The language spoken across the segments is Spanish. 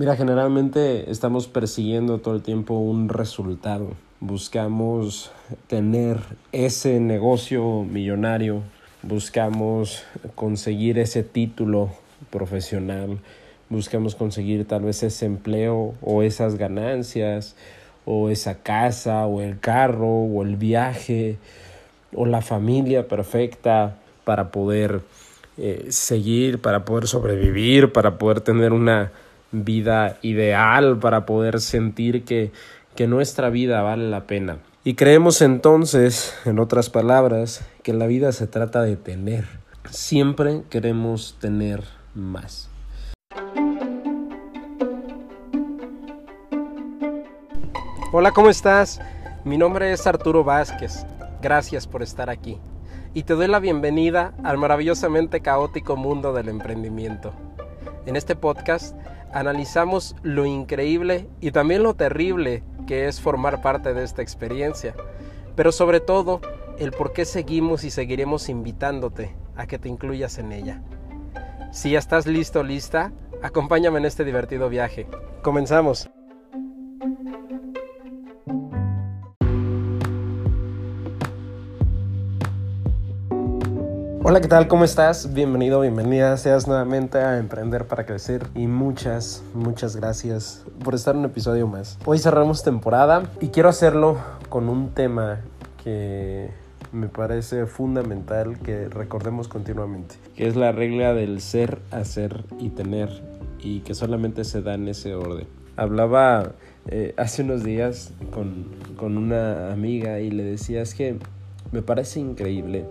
Mira, generalmente estamos persiguiendo todo el tiempo un resultado. Buscamos tener ese negocio millonario, buscamos conseguir ese título profesional, buscamos conseguir tal vez ese empleo o esas ganancias o esa casa o el carro o el viaje o la familia perfecta para poder eh, seguir, para poder sobrevivir, para poder tener una vida ideal, para poder sentir que, que nuestra vida vale la pena. Y creemos entonces, en otras palabras, que la vida se trata de tener. Siempre queremos tener más. Hola, ¿cómo estás? Mi nombre es Arturo Vázquez. Gracias por estar aquí. Y te doy la bienvenida al maravillosamente caótico mundo del emprendimiento. En este podcast analizamos lo increíble y también lo terrible que es formar parte de esta experiencia, pero sobre todo el por qué seguimos y seguiremos invitándote a que te incluyas en ella. Si ya estás listo, lista, acompáñame en este divertido viaje. Comenzamos. Hola, ¿qué tal? ¿Cómo estás? Bienvenido, bienvenida. Seas nuevamente a Emprender para Crecer y muchas, muchas gracias por estar en un episodio más. Hoy cerramos temporada y quiero hacerlo con un tema que me parece fundamental que recordemos continuamente, que es la regla del ser, hacer y tener y que solamente se da en ese orden. Hablaba eh, hace unos días con, con una amiga y le decía es que me parece increíble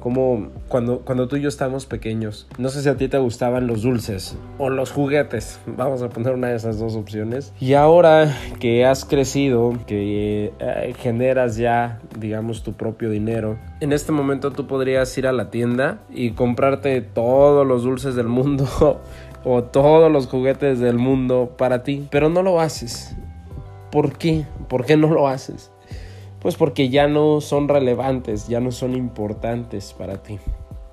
como cuando, cuando tú y yo estábamos pequeños, no sé si a ti te gustaban los dulces o los juguetes, vamos a poner una de esas dos opciones. Y ahora que has crecido, que eh, generas ya, digamos, tu propio dinero, en este momento tú podrías ir a la tienda y comprarte todos los dulces del mundo o todos los juguetes del mundo para ti, pero no lo haces. ¿Por qué? ¿Por qué no lo haces? Pues porque ya no son relevantes, ya no son importantes para ti.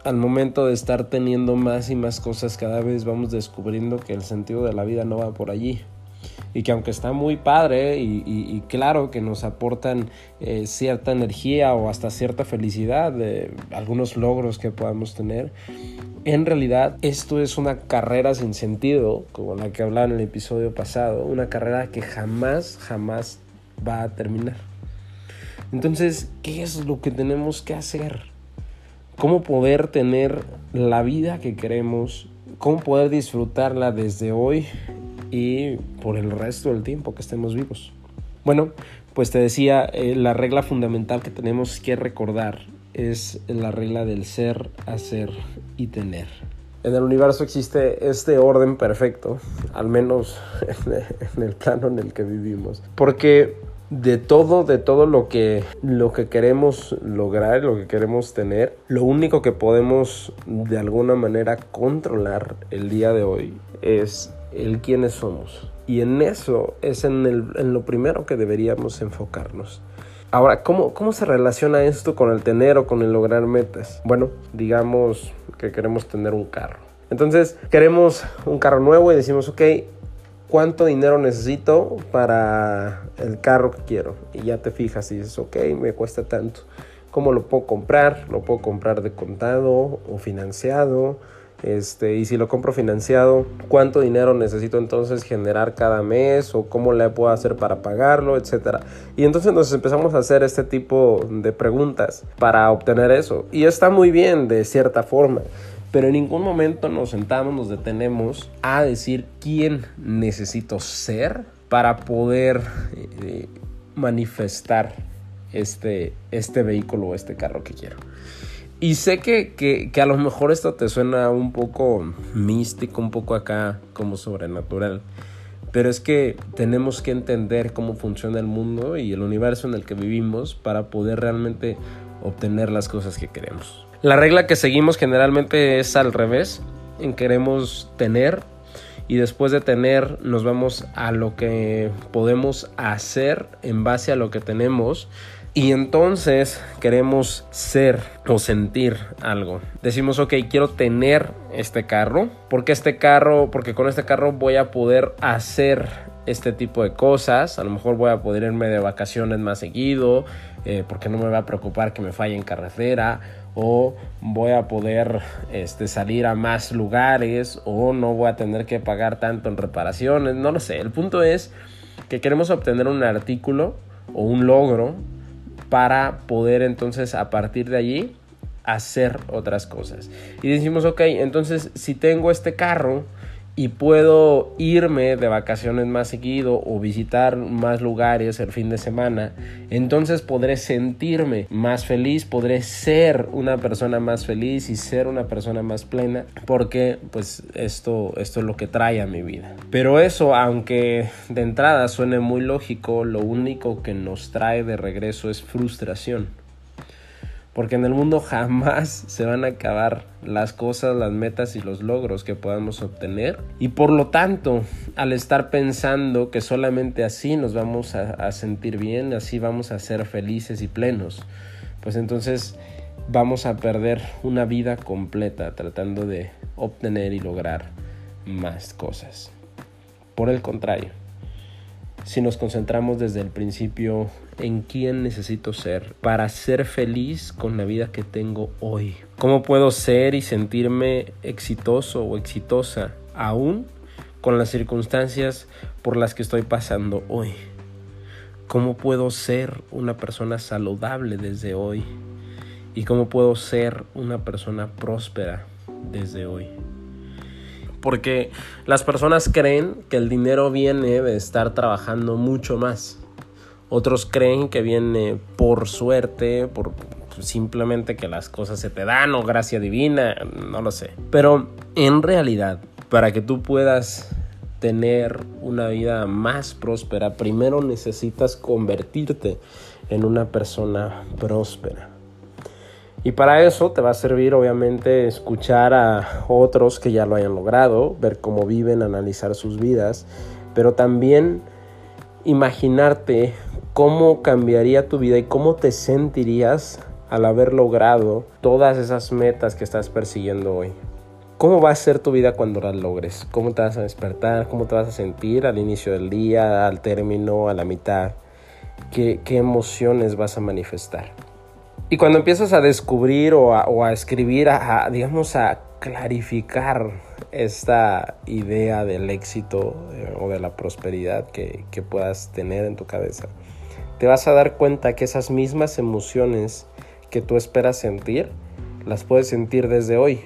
Al momento de estar teniendo más y más cosas, cada vez vamos descubriendo que el sentido de la vida no va por allí. Y que aunque está muy padre y, claro que nos aportan eh, cierta energía o hasta cierta felicidad de algunos logros que podamos tener, en realidad esto es una carrera sin sentido, como la que hablaba en el episodio pasado, una carrera que jamás, jamás va a terminar. Entonces, ¿qué es lo que tenemos que hacer? ¿Cómo poder tener la vida que queremos? ¿Cómo poder disfrutarla desde hoy y por el resto del tiempo que estemos vivos? Bueno, pues te decía, eh, la regla fundamental que tenemos que recordar es la regla del ser, hacer y tener. En el universo existe este orden perfecto, al menos en el plano en el que vivimos. Porque de todo, de todo lo que, lo que queremos lograr, lo que queremos tener, lo único que podemos de alguna manera controlar el día de hoy es el quiénes somos. Y en eso es en, el, en lo primero que deberíamos enfocarnos. Ahora, ¿cómo, ¿cómo se relaciona esto con el tener o con el lograr metas? Bueno, digamos que queremos tener un carro. Entonces, queremos un carro nuevo y decimos, ok, cuánto dinero necesito para el carro que quiero. Y ya te fijas y dices, ok, me cuesta tanto. ¿Cómo lo puedo comprar? Lo puedo comprar de contado o financiado. Este, y si lo compro financiado, ¿cuánto dinero necesito entonces generar cada mes? ¿O cómo le puedo hacer para pagarlo? Etcétera. Y entonces nos empezamos a hacer este tipo de preguntas para obtener eso. Y está muy bien de cierta forma pero en ningún momento nos sentamos, nos detenemos a decir quién necesito ser para poder eh, manifestar este, este vehículo o este carro que quiero. Y sé que, que, que, a lo mejor esto te suena un poco místico, un poco acá como sobrenatural. Pero es que tenemos que entender cómo funciona el mundo y el universo en el que vivimos para poder realmente obtener las cosas que queremos. La regla que seguimos generalmente es al revés, en queremos tener y después de tener nos vamos a lo que podemos hacer en base a lo que tenemos Y entonces queremos ser o sentir algo. Decimos, ok, quiero tener este carro. porque este carro? Porque con este carro voy a poder hacer este tipo de cosas. A lo mejor voy a poder irme de vacaciones más seguido. Eh, porque no me va a preocupar que me falle en carretera. O voy a poder este, salir a más lugares. O no voy a tener que pagar tanto en reparaciones. No lo sé. El punto es que queremos obtener un artículo o un logro para poder entonces a partir de allí hacer otras cosas. Y decimos, ok, entonces si tengo este carro, y puedo irme de vacaciones más seguido o visitar más lugares el fin de semana, entonces podré sentirme más feliz, podré ser una persona más feliz y ser una persona más plena porque pues esto, esto es lo que trae a mi vida. Pero eso, aunque de entrada suene muy lógico, lo único que nos trae de regreso es frustración porque en el mundo jamás se van a acabar las cosas, las metas y los logros que podamos obtener. Y por lo tanto, al estar pensando que solamente así nos vamos a, sentir bien, así vamos a ser felices y plenos, pues entonces vamos a perder una vida completa tratando de obtener y lograr más cosas. Por el contrario, si nos concentramos desde el principio en quién necesito ser para ser feliz con la vida que tengo hoy. ¿Cómo puedo ser y sentirme exitoso o exitosa aún con las circunstancias por las que estoy pasando hoy? ¿Cómo puedo ser una persona saludable desde hoy? ¿Y cómo puedo ser una persona próspera desde hoy? Porque las personas creen que el dinero viene de estar trabajando mucho más. Otros creen que viene por suerte, por simplemente que las cosas se te dan o gracia divina, no lo sé. Pero en realidad, para que tú puedas tener una vida más próspera, primero necesitas convertirte en una persona próspera. Y para eso te va a servir obviamente escuchar a otros que ya lo hayan logrado, ver cómo viven, analizar sus vidas, pero también imaginarte cómo cambiaría tu vida y cómo te sentirías al haber logrado todas esas metas que estás persiguiendo hoy. ¿Cómo va a ser tu vida cuando las logres? ¿Cómo te vas a despertar? ¿Cómo te vas a sentir al inicio del día, al término, a la mitad? ¿Qué, qué emociones vas a manifestar? Y cuando empiezas a descubrir o a, escribir, a, digamos, a clarificar esta idea del éxito eh, o de la prosperidad que, que puedas tener en tu cabeza, te vas a dar cuenta que esas mismas emociones que tú esperas sentir, las puedes sentir desde hoy.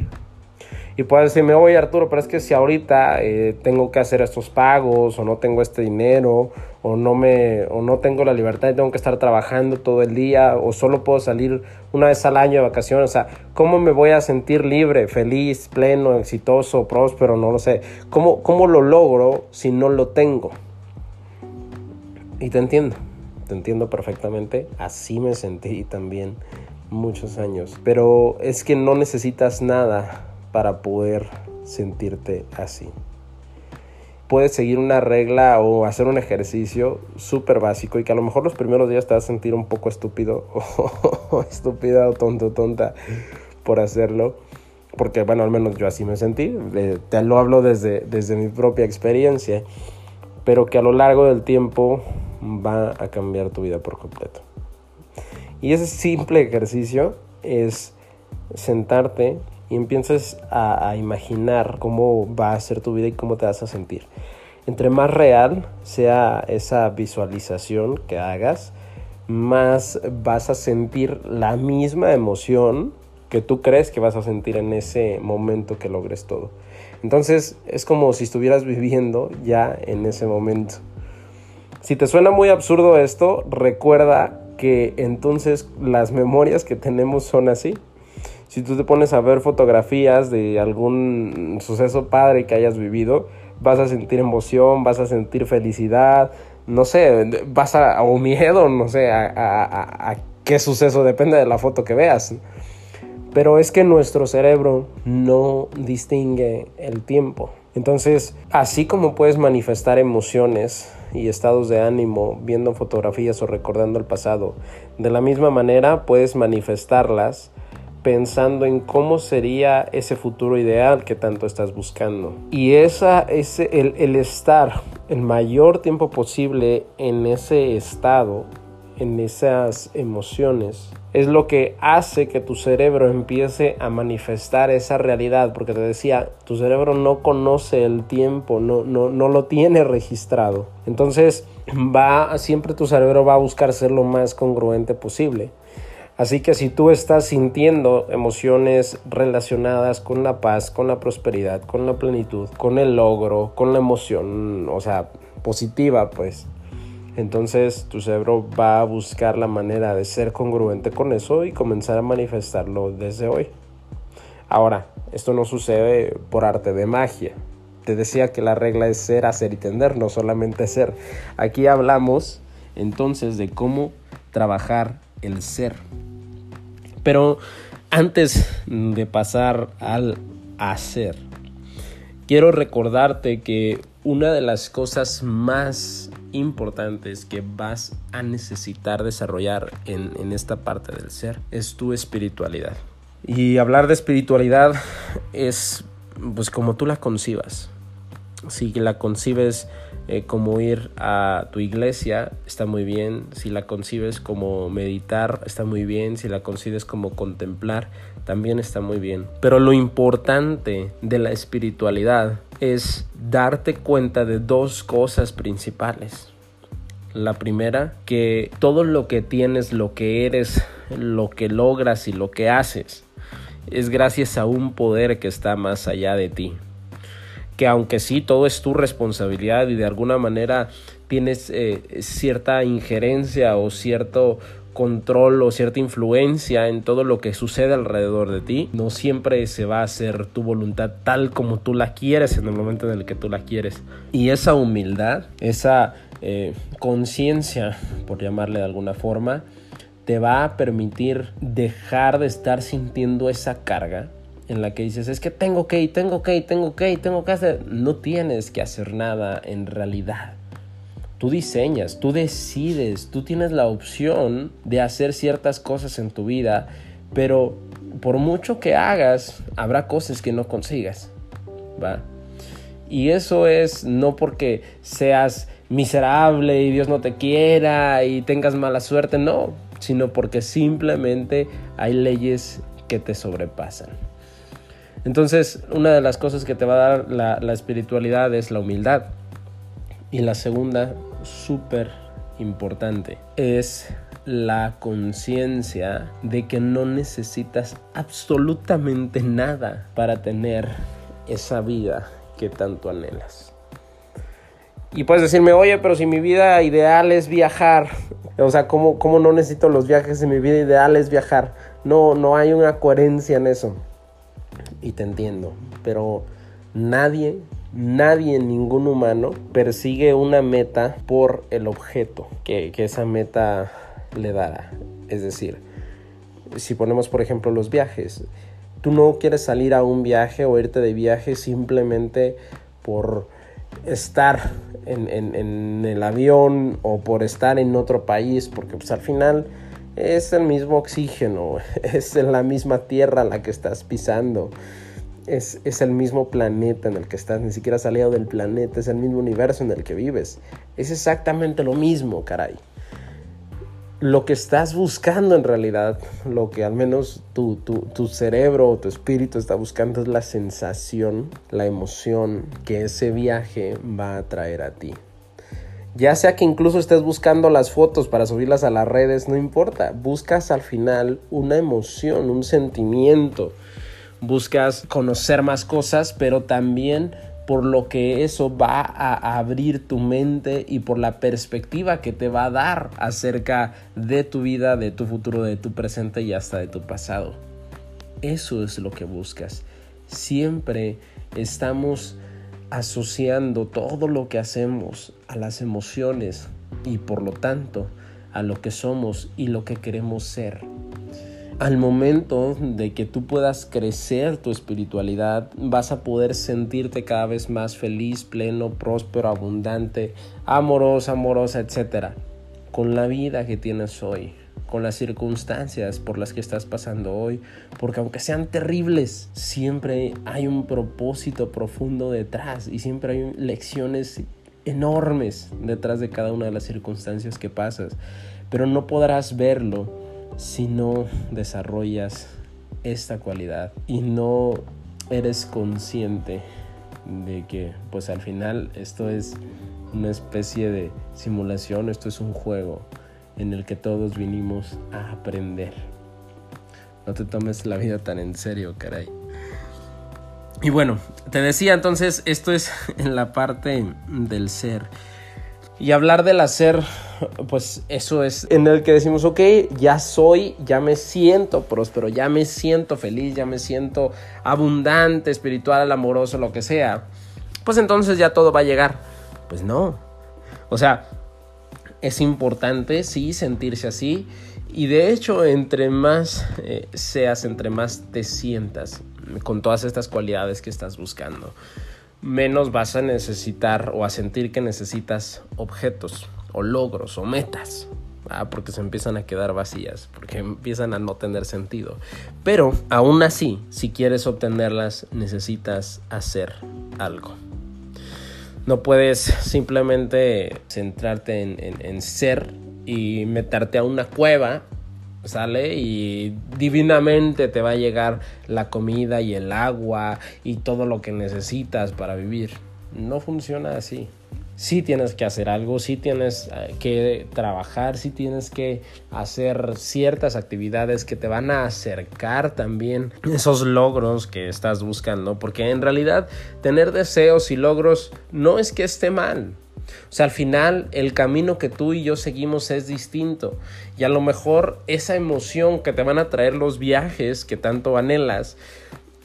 Y puedes decirme, oye Arturo, pero es que si ahorita eh, tengo que hacer estos pagos o no tengo este dinero o no, me, o no tengo la libertad y tengo que estar trabajando todo el día o solo puedo salir una vez al año de vacaciones, o sea, ¿cómo me voy a sentir libre, feliz, pleno, exitoso, próspero? No lo sé. ¿Cómo, cómo lo logro si no lo tengo? Y te entiendo, te entiendo perfectamente, así me sentí también muchos años, pero es que no necesitas nada para poder sentirte así. Puedes seguir una regla o hacer un ejercicio súper básico y que a lo mejor los primeros días te vas a sentir un poco estúpido o estúpida o tonto tonta por hacerlo. Porque bueno, al menos yo así me sentí. te lo hablo desde, desde mi propia experiencia. Pero que a lo largo del tiempo va a cambiar tu vida por completo. Y ese simple ejercicio es sentarte y empiezas a, imaginar cómo va a ser tu vida y cómo te vas a sentir. Entre más real sea esa visualización que hagas, más vas a sentir la misma emoción que tú crees que vas a sentir en ese momento que logres todo. Entonces es como si estuvieras viviendo ya en ese momento. Si te suena muy absurdo esto, recuerda que entonces las memorias que tenemos son así si tú te pones a ver fotografías de algún suceso padre que hayas vivido, vas a sentir emoción, vas a sentir felicidad, no sé, vas a, o miedo, no sé, a, qué suceso, depende de la foto que veas. Pero es que nuestro cerebro no distingue el tiempo. Entonces, así como puedes manifestar emociones y estados de ánimo viendo fotografías o recordando el pasado. De la misma manera puedes manifestarlas pensando en cómo sería ese futuro ideal que tanto estás buscando. Y esa, ese, el, el estar el mayor tiempo posible en ese estado, en esas emociones, es lo que hace que tu cerebro empiece a manifestar esa realidad, porque te decía, tu cerebro no conoce el tiempo, no, no, no lo tiene registrado. Entonces, va, siempre tu cerebro va a buscar ser lo más congruente posible. Así que si tú estás sintiendo emociones relacionadas con la paz, con la prosperidad, con la plenitud, con el logro, con la emoción, o sea, positiva, pues, entonces tu cerebro va a buscar la manera de ser congruente con eso y comenzar a manifestarlo desde hoy. Ahora, esto no sucede por arte de magia. Te decía que la regla es ser, hacer y tender, no solamente ser. Aquí hablamos entonces de cómo trabajar el ser. Pero antes de pasar al hacer, quiero recordarte que una de las cosas más importantes que vas a necesitar desarrollar en, esta parte del ser es tu espiritualidad. Y hablar de espiritualidad es pues como tú la concibas. Si la concibes eh, como ir a tu iglesia, está muy bien. Si la concibes como meditar, está muy bien. Si la concibes como contemplar, también está muy bien. Pero lo importante de la espiritualidad es darte cuenta de dos cosas principales. La primera, que todo lo que tienes, lo que eres, lo que logras y lo que haces, es gracias a un poder que está más allá de ti que aunque sí todo es tu responsabilidad y de alguna manera tienes eh, cierta injerencia o cierto control o cierta influencia en todo lo que sucede alrededor de ti, no siempre se va a hacer tu voluntad tal como tú la quieres en el momento en el que tú la quieres. Y esa humildad, esa eh, conciencia, por llamarle de alguna forma, te va a permitir dejar de estar sintiendo esa carga en la que dices, es que tengo que, tengo que, tengo que, tengo que hacer. No tienes que hacer nada en realidad. Tú diseñas, tú decides, tú tienes la opción de hacer ciertas cosas en tu vida, pero por mucho que hagas, habrá cosas que no consigas. ¿Va? Y eso es no porque seas miserable y Dios no te quiera y tengas mala suerte, no, sino porque simplemente hay leyes que te sobrepasan. Entonces, una de las cosas que te va a dar la, espiritualidad es la humildad. Y la segunda, súper importante, es la conciencia de que no necesitas absolutamente nada para tener esa vida que tanto anhelas. Y puedes decirme, oye, pero si mi vida ideal es viajar, o sea, ¿cómo, cómo no necesito los viajes si mi vida ideal es viajar? No, no hay una coherencia en eso y te entiendo, pero nadie, nadie, ningún humano persigue una meta por el objeto que, esa meta le dará. Es decir, si ponemos por ejemplo los viajes, tú no quieres salir a un viaje o irte de viaje simplemente por estar en, en, el avión o por estar en otro país, porque pues al final es el mismo oxígeno, es la misma tierra la que estás pisando. Es, es, el mismo planeta en el que estás, ni siquiera salido del planeta, es el mismo universo en el que vives. Es exactamente lo mismo, caray. Lo que estás buscando en realidad, lo que al menos tu, tu, tu cerebro o tu espíritu está buscando es la sensación, la emoción que ese viaje va a traer a ti. Ya sea que incluso estés buscando las fotos para subirlas a las redes, no importa. Buscas al final una emoción, un sentimiento. Buscas conocer más cosas, pero también por lo que eso va a abrir tu mente y por la perspectiva que te va a dar acerca de tu vida, de tu futuro, de tu presente y hasta de tu pasado. Eso es lo que buscas. Siempre estamos asociando todo lo que hacemos a las emociones y por lo tanto a lo que somos y lo que queremos ser. al momento de que tú puedas crecer tu espiritualidad, vas a poder sentirte cada vez más feliz, pleno, próspero, abundante, amorosa, amorosa, etc. Con la vida que tienes hoy, con las circunstancias por las que estás pasando hoy, porque aunque sean terribles, siempre hay un propósito profundo detrás y siempre hay lecciones enormes detrás de cada una de las circunstancias que pasas, pero no podrás verlo si no desarrollas esta cualidad y no eres consciente de que pues al final esto es una especie de simulación, esto es un juego en el que todos vinimos a aprender. No te tomes la vida tan en serio, caray. Y bueno, te decía entonces, esto es en la parte del ser. Y hablar del hacer, pues eso es en el que decimos, ok, ya soy, ya me siento próspero, ya me siento feliz, ya me siento abundante, espiritual, amoroso, lo que sea. Pues entonces ya todo va a llegar. Pues no. O sea, es importante, sí, sentirse así. Y de hecho, entre más eh, seas, entre más te sientas con todas estas cualidades que estás buscando, menos vas a necesitar o a sentir que necesitas objetos o logros o metas. porque se empiezan a quedar vacías, porque empiezan a no tener sentido. Pero aún así, si quieres obtenerlas, necesitas hacer algo. No puedes simplemente centrarte en ser y meterte a una cueva sale y divinamente te va a llegar la comida y el agua y todo lo que necesitas para vivir. No funciona así. Sí tienes que hacer algo, sí tienes eh, que trabajar, sí tienes que hacer ciertas actividades que te van a acercar también esos logros que estás buscando, porque en realidad tener deseos y logros no es que esté mal, o sea, al final el camino que tú y yo seguimos es distinto. Y a lo mejor esa emoción que te van a traer los viajes que tanto anhelas,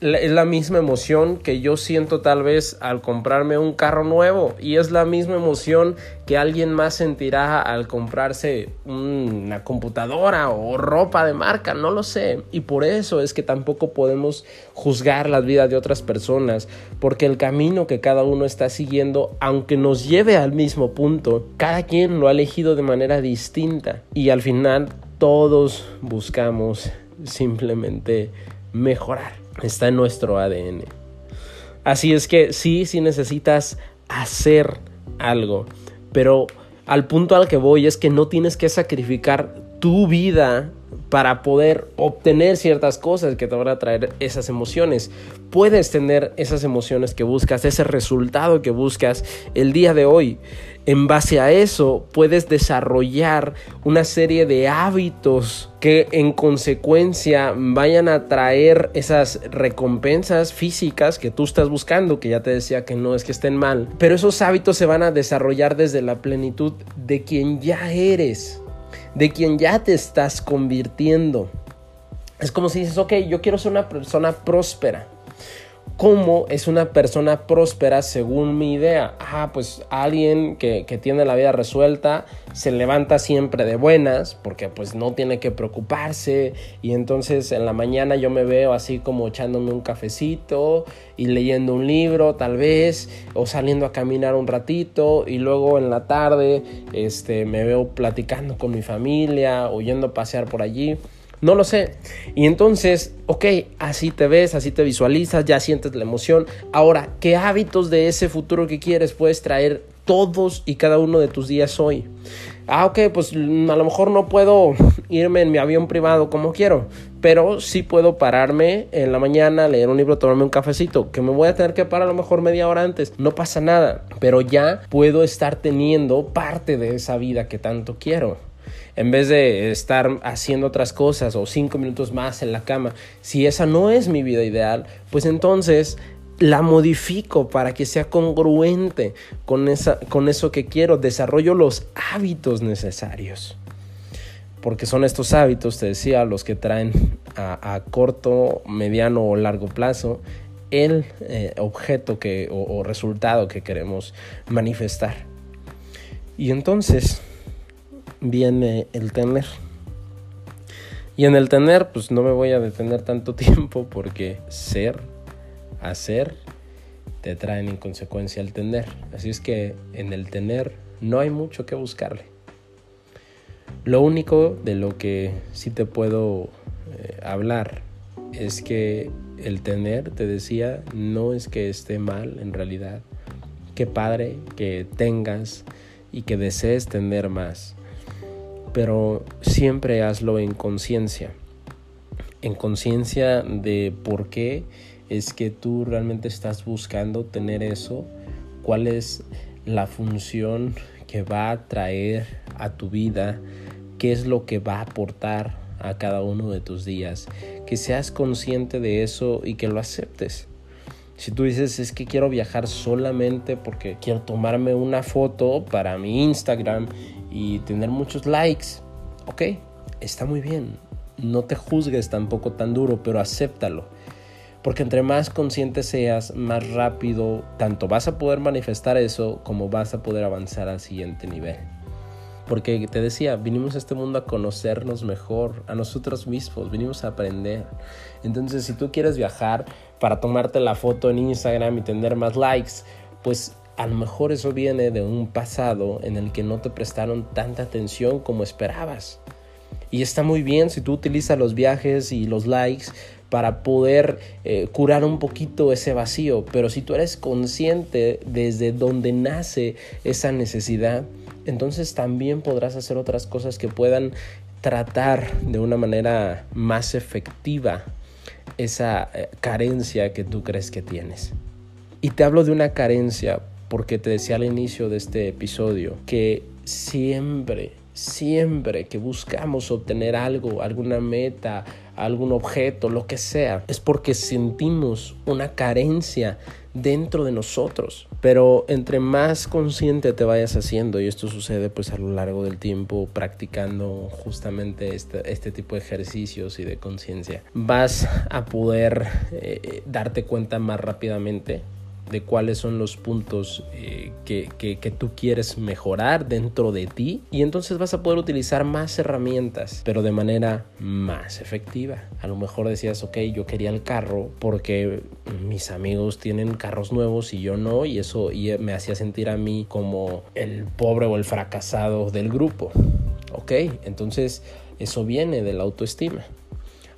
es la misma emoción que yo siento tal vez al comprarme un carro nuevo. Y es la misma emoción que alguien más sentirá al comprarse una computadora o ropa de marca, no lo sé. Y por eso es que tampoco podemos juzgar las vidas de otras personas, porque el camino que cada uno está siguiendo, aunque nos lleve al mismo punto, cada quien lo ha elegido de manera distinta. Y al final todos buscamos simplemente mejorar está en nuestro ADN. Así es que sí, sí necesitas hacer algo, pero al punto al que voy es que no tienes que sacrificar tu vida para poder obtener ciertas cosas que te van a traer esas emociones. Puedes tener esas emociones que buscas, ese resultado que buscas el día de hoy. En base a eso puedes desarrollar una serie de hábitos que en consecuencia vayan a traer esas recompensas físicas que tú estás buscando, que ya te decía que no es que estén mal, pero esos hábitos se van a desarrollar desde la plenitud de quien ya eres, de quien ya te estás convirtiendo. Es como si dices, ok, yo quiero ser una persona próspera cómo es una persona próspera según mi idea. Ah, pues alguien que, tiene la vida resuelta se levanta siempre de buenas porque pues no tiene que preocuparse y entonces en la mañana yo me veo así como echándome un cafecito y leyendo un libro tal vez o saliendo a caminar un ratito y luego en la tarde este, me veo platicando con mi familia o yendo a pasear por allí. No lo sé. Y entonces, ok, así te ves, así te visualizas, ya sientes la emoción. Ahora, ¿qué hábitos de ese futuro que quieres puedes traer todos y cada uno de tus días hoy? Ah, ok, pues mm, a lo mejor no puedo irme en mi avión privado como quiero, pero sí puedo pararme en la mañana, leer un libro, tomarme un cafecito, que me voy a tener que parar a lo mejor media hora antes, no pasa nada, pero ya puedo estar teniendo parte de esa vida que tanto quiero en vez de estar haciendo otras cosas o cinco minutos más en la cama, si esa no es mi vida ideal, pues entonces la modifico para que sea congruente con, esa, con eso que quiero, desarrollo los hábitos necesarios. Porque son estos hábitos, te decía, los que traen a, corto, mediano o largo plazo el eh, objeto que, o resultado que queremos manifestar. Y entonces, viene el tener. Y en el tener, pues no me voy a detener tanto tiempo porque ser, hacer, te traen en consecuencia el tener. Así es que en el tener no hay mucho que buscarle. Lo único de lo que sí te puedo eh, hablar es que el tener, te decía, no es que esté mal en realidad. Qué padre que tengas y que desees tener más. Pero siempre hazlo en conciencia. En conciencia de por qué es que tú realmente estás buscando tener eso, cuál es la función que va a traer a tu vida, qué es lo que va a aportar a cada uno de tus días, que seas consciente de eso y que lo aceptes. Si tú dices es que quiero viajar solamente porque quiero tomarme una foto para mi Instagram y tener muchos likes, ok, está muy bien. No te juzgues tampoco tan duro, pero acéptalo. Porque entre más consciente seas, más rápido tanto vas a poder manifestar eso como vas a poder avanzar al siguiente nivel. Porque te decía, vinimos a este mundo a conocernos mejor, a nosotros mismos, vinimos a aprender. Entonces, si tú quieres viajar para tomarte la foto en Instagram y tener más likes, pues a lo mejor eso viene de un pasado en el que no te prestaron tanta atención como esperabas. Y está muy bien si tú utilizas los viajes y los likes para poder eh, curar un poquito ese vacío, pero si tú eres consciente desde donde nace esa necesidad, entonces también podrás hacer otras cosas que puedan tratar de una manera más efectiva esa eh, carencia que tú crees que tienes. Y te hablo de una carencia porque te decía al inicio de este episodio que siempre, siempre que buscamos obtener algo, alguna meta, algún objeto, lo que sea, es porque sentimos una carencia dentro de nosotros. Pero entre más consciente te vayas haciendo, y esto sucede pues a lo largo del tiempo practicando justamente este, este tipo de ejercicios y de conciencia, vas a poder eh, darte cuenta más rápidamente de cuáles son los puntos eh, que, que, tú quieres mejorar dentro de ti y entonces vas a poder utilizar más herramientas pero de manera más efectiva. A lo mejor decías ok yo quería el carro porque mis amigos tienen carros nuevos y yo no y eso y me hacía sentir a mí como el pobre o el fracasado del grupo. Ok entonces eso viene de la autoestima.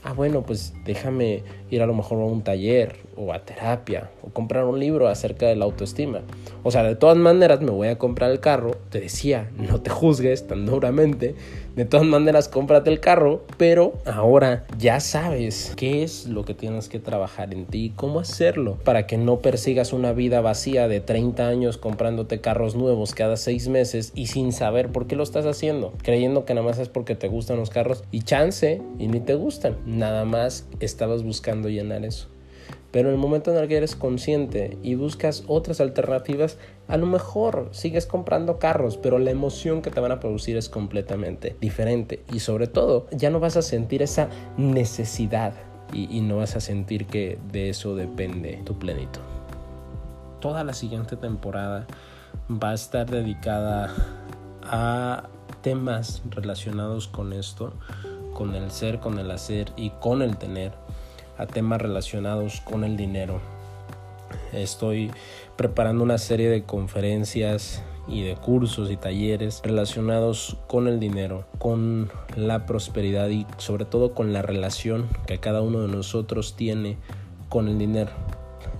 Ah, bueno, pues déjame ir a lo mejor a un taller o a terapia o comprar un libro acerca de la autoestima. O sea, de todas maneras me voy a comprar el carro, te decía, no te juzgues tan duramente, de todas maneras cómprate el carro, pero ahora ya sabes qué es lo que tienes que trabajar en ti y cómo hacerlo para que no persigas una vida vacía de 30 años comprándote carros nuevos cada 6 meses y sin saber por qué lo estás haciendo, creyendo que nada más es porque te gustan los carros y chance y ni te gustan, nada más estabas buscando llenar eso. Pero en el momento en el que eres consciente y buscas otras alternativas, a lo mejor sigues comprando carros, pero la emoción que te van a producir es completamente diferente. Y sobre todo, ya no vas a sentir esa necesidad y, no vas a sentir que de eso depende tu plenitud. Toda la siguiente temporada va a estar dedicada a temas relacionados con esto, con el ser, con el hacer y con el tener a temas relacionados con el dinero. Estoy preparando una serie de conferencias y de cursos y talleres relacionados con el dinero, con la prosperidad y sobre todo con la relación que cada uno de nosotros tiene con el dinero.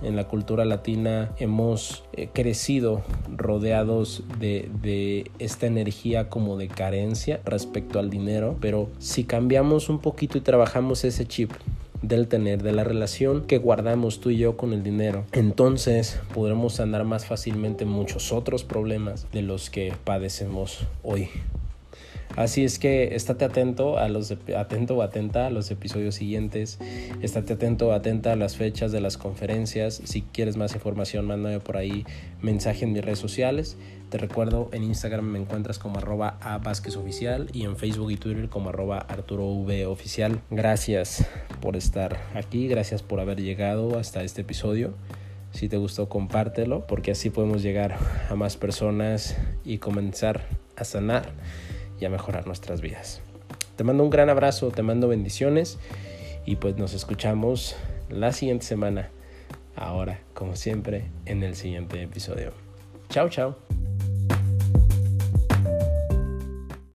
En la cultura latina hemos eh, crecido rodeados de, de, esta energía como de carencia respecto al dinero, pero si cambiamos un poquito y trabajamos ese chip del tener, de la relación que guardamos tú y yo con el dinero. Entonces podremos andar más fácilmente muchos otros problemas de los que padecemos hoy. Así es que estate atento a los atento o atenta a los episodios siguientes. Estate atento o atenta a las fechas de las conferencias. Si quieres más información, mándame por ahí mensaje en mis redes sociales. Te recuerdo, en Instagram me encuentras como arroba a Oficial y en Facebook y Twitter como arroba Arturo v Oficial. Gracias por estar aquí, gracias por haber llegado hasta este episodio. Si te gustó, compártelo porque así podemos llegar a más personas y comenzar a sanar y a mejorar nuestras vidas. Te mando un gran abrazo, te mando bendiciones y pues nos escuchamos la siguiente semana. Ahora, como siempre, en el siguiente episodio. Chao, chao.